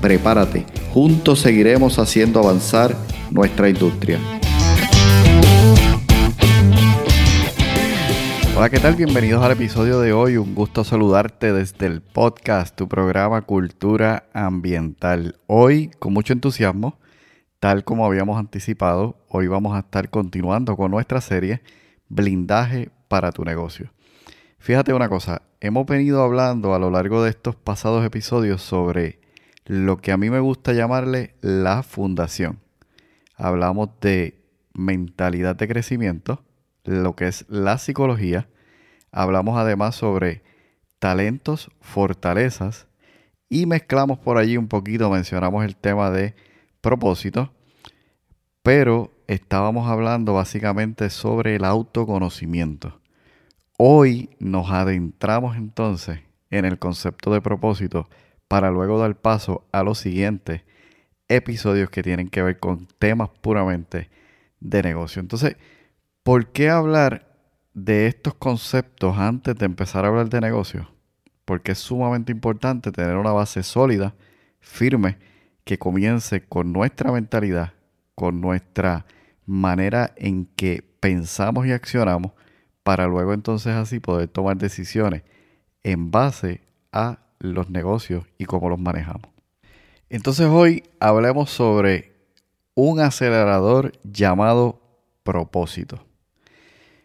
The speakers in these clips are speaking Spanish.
Prepárate, juntos seguiremos haciendo avanzar nuestra industria. Hola, ¿qué tal? Bienvenidos al episodio de hoy. Un gusto saludarte desde el podcast, tu programa Cultura Ambiental. Hoy, con mucho entusiasmo, tal como habíamos anticipado, hoy vamos a estar continuando con nuestra serie Blindaje para tu negocio. Fíjate una cosa, hemos venido hablando a lo largo de estos pasados episodios sobre lo que a mí me gusta llamarle la fundación. Hablamos de mentalidad de crecimiento, lo que es la psicología. Hablamos además sobre talentos, fortalezas y mezclamos por allí un poquito, mencionamos el tema de propósito, pero estábamos hablando básicamente sobre el autoconocimiento. Hoy nos adentramos entonces en el concepto de propósito para luego dar paso a los siguientes episodios que tienen que ver con temas puramente de negocio. Entonces, ¿Por qué hablar de estos conceptos antes de empezar a hablar de negocios? Porque es sumamente importante tener una base sólida, firme, que comience con nuestra mentalidad, con nuestra manera en que pensamos y accionamos, para luego entonces así poder tomar decisiones en base a los negocios y cómo los manejamos. Entonces hoy hablemos sobre un acelerador llamado propósito.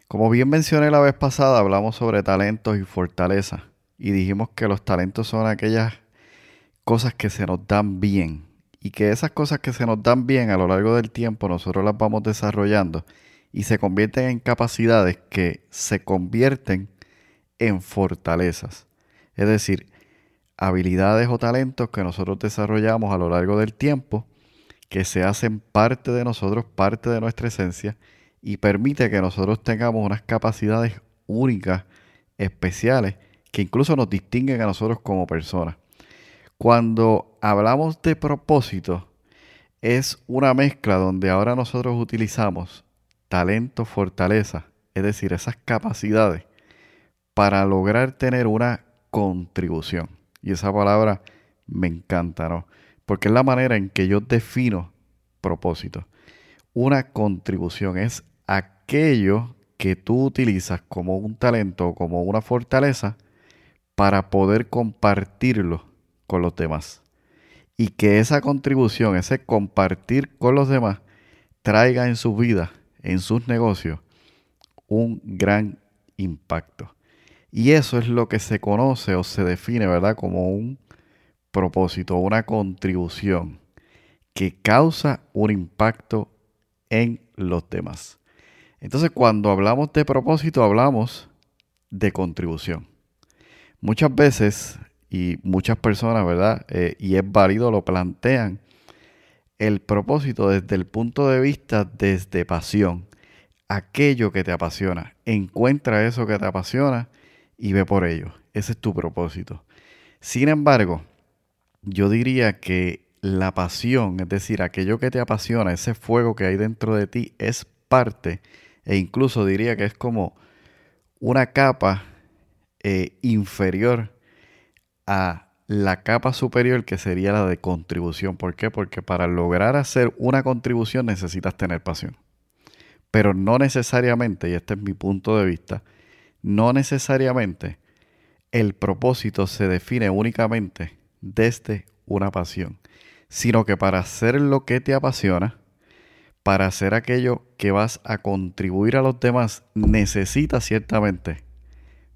Como bien mencioné la vez pasada, hablamos sobre talentos y fortalezas y dijimos que los talentos son aquellas cosas que se nos dan bien y que esas cosas que se nos dan bien a lo largo del tiempo nosotros las vamos desarrollando y se convierten en capacidades que se convierten en fortalezas. Es decir, habilidades o talentos que nosotros desarrollamos a lo largo del tiempo que se hacen parte de nosotros, parte de nuestra esencia y permite que nosotros tengamos unas capacidades únicas, especiales, que incluso nos distinguen a nosotros como personas. Cuando hablamos de propósito, es una mezcla donde ahora nosotros utilizamos talento, fortaleza, es decir, esas capacidades para lograr tener una contribución. Y esa palabra me encanta, ¿no? Porque es la manera en que yo defino propósito. Una contribución es aquello que tú utilizas como un talento o como una fortaleza para poder compartirlo con los demás. Y que esa contribución, ese compartir con los demás, traiga en su vida, en sus negocios, un gran impacto. Y eso es lo que se conoce o se define, ¿verdad? Como un propósito, una contribución que causa un impacto en los demás. Entonces, cuando hablamos de propósito, hablamos de contribución. Muchas veces, y muchas personas, ¿verdad? Eh, y es válido, lo plantean, el propósito desde el punto de vista desde pasión. Aquello que te apasiona. Encuentra eso que te apasiona y ve por ello. Ese es tu propósito. Sin embargo, yo diría que la pasión, es decir, aquello que te apasiona, ese fuego que hay dentro de ti, es parte e incluso diría que es como una capa eh, inferior a la capa superior que sería la de contribución. ¿Por qué? Porque para lograr hacer una contribución necesitas tener pasión. Pero no necesariamente, y este es mi punto de vista, no necesariamente el propósito se define únicamente desde una pasión, sino que para hacer lo que te apasiona, para hacer aquello que vas a contribuir a los demás, necesitas ciertamente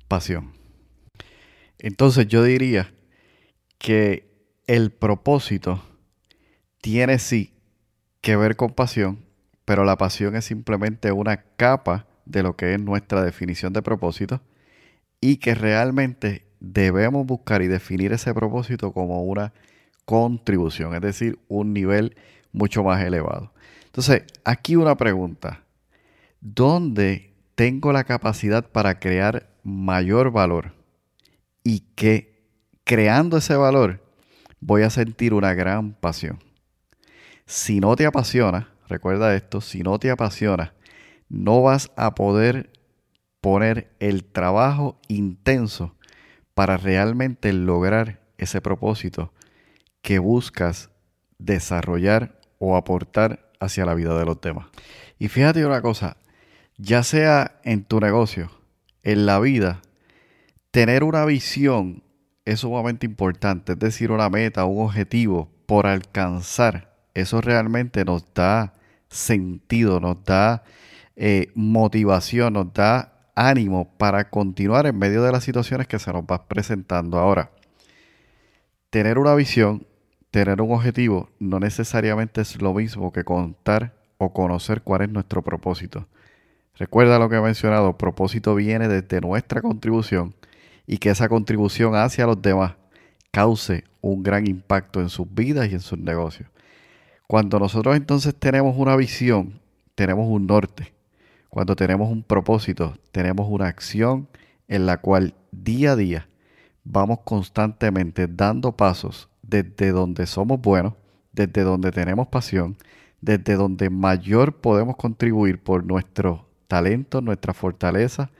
pasión. Entonces yo diría que el propósito tiene sí que ver con pasión, pero la pasión es simplemente una capa de lo que es nuestra definición de propósito y que realmente debemos buscar y definir ese propósito como una contribución, es decir, un nivel mucho más elevado. Entonces, aquí una pregunta. ¿Dónde tengo la capacidad para crear mayor valor? Y que creando ese valor voy a sentir una gran pasión. Si no te apasiona, recuerda esto, si no te apasiona, no vas a poder poner el trabajo intenso para realmente lograr ese propósito que buscas desarrollar o aportar hacia la vida de los demás. Y fíjate una cosa, ya sea en tu negocio, en la vida, tener una visión es sumamente importante, es decir, una meta, un objetivo por alcanzar. Eso realmente nos da sentido, nos da eh, motivación, nos da ánimo para continuar en medio de las situaciones que se nos van presentando. Ahora, tener una visión, tener un objetivo, no necesariamente es lo mismo que contar o conocer cuál es nuestro propósito. Recuerda lo que he mencionado, propósito viene desde nuestra contribución y que esa contribución hacia los demás cause un gran impacto en sus vidas y en sus negocios. Cuando nosotros entonces tenemos una visión, tenemos un norte, cuando tenemos un propósito, tenemos una acción en la cual día a día vamos constantemente dando pasos desde donde somos buenos, desde donde tenemos pasión, desde donde mayor podemos contribuir por nuestro talento, nuestra fortaleza,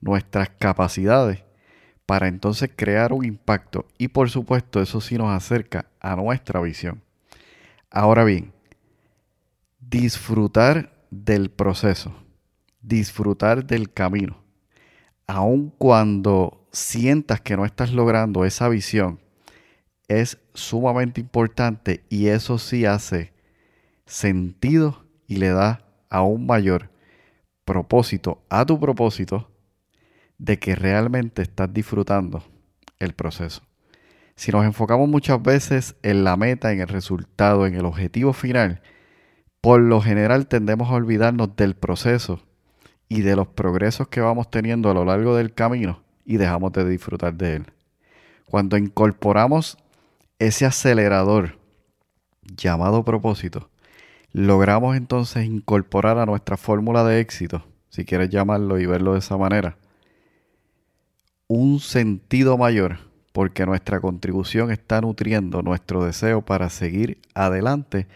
nuestras capacidades, para entonces crear un impacto. Y por supuesto, eso sí nos acerca a nuestra visión. Ahora bien, disfrutar del proceso disfrutar del camino. Aun cuando sientas que no estás logrando esa visión, es sumamente importante y eso sí hace sentido y le da aún mayor propósito a tu propósito de que realmente estás disfrutando el proceso. Si nos enfocamos muchas veces en la meta, en el resultado, en el objetivo final, por lo general tendemos a olvidarnos del proceso y de los progresos que vamos teniendo a lo largo del camino y dejamos de disfrutar de él. Cuando incorporamos ese acelerador llamado propósito, logramos entonces incorporar a nuestra fórmula de éxito, si quieres llamarlo y verlo de esa manera, un sentido mayor porque nuestra contribución está nutriendo nuestro deseo para seguir adelante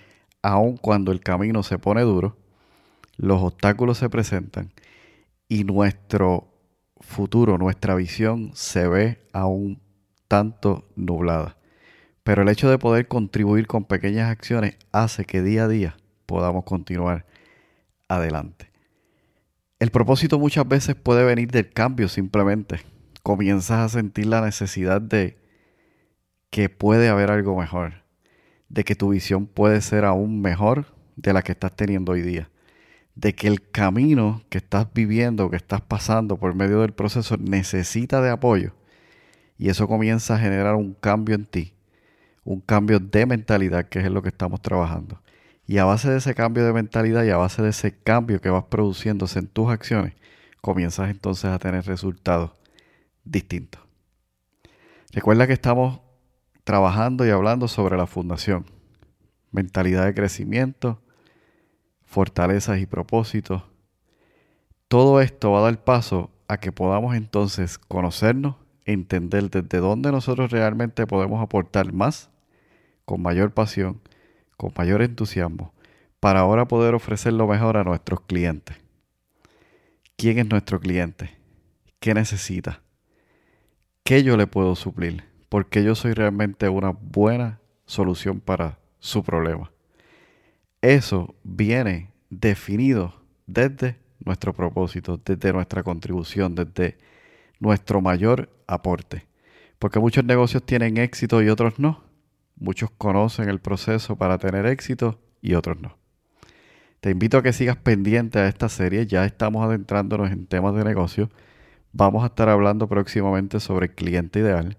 aun cuando el camino se pone duro los obstáculos se presentan y nuestro futuro, nuestra visión se ve aún tanto nublada. Pero el hecho de poder contribuir con pequeñas acciones hace que día a día podamos continuar adelante. El propósito muchas veces puede venir del cambio simplemente. Comienzas a sentir la necesidad de que puede haber algo mejor, de que tu visión puede ser aún mejor de la que estás teniendo hoy día de que el camino que estás viviendo, que estás pasando por medio del proceso, necesita de apoyo. Y eso comienza a generar un cambio en ti, un cambio de mentalidad, que es lo que estamos trabajando. Y a base de ese cambio de mentalidad y a base de ese cambio que vas produciéndose en tus acciones, comienzas entonces a tener resultados distintos. Recuerda que estamos trabajando y hablando sobre la fundación, mentalidad de crecimiento, fortalezas y propósitos. Todo esto va a dar paso a que podamos entonces conocernos, entender desde dónde nosotros realmente podemos aportar más, con mayor pasión, con mayor entusiasmo, para ahora poder ofrecer lo mejor a nuestros clientes. ¿Quién es nuestro cliente? ¿Qué necesita? ¿Qué yo le puedo suplir? Porque yo soy realmente una buena solución para su problema. Eso viene definido desde nuestro propósito, desde nuestra contribución, desde nuestro mayor aporte. Porque muchos negocios tienen éxito y otros no. Muchos conocen el proceso para tener éxito y otros no. Te invito a que sigas pendiente a esta serie. Ya estamos adentrándonos en temas de negocio. Vamos a estar hablando próximamente sobre cliente ideal,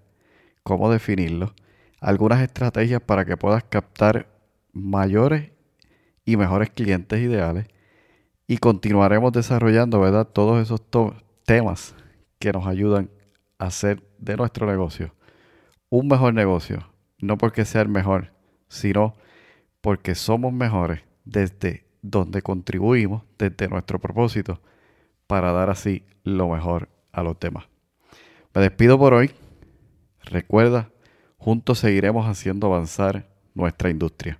cómo definirlo, algunas estrategias para que puedas captar mayores y mejores clientes ideales. Y continuaremos desarrollando, ¿verdad? Todos esos temas que nos ayudan a hacer de nuestro negocio un mejor negocio. No porque sea el mejor, sino porque somos mejores desde donde contribuimos, desde nuestro propósito, para dar así lo mejor a los demás. Me despido por hoy. Recuerda, juntos seguiremos haciendo avanzar nuestra industria.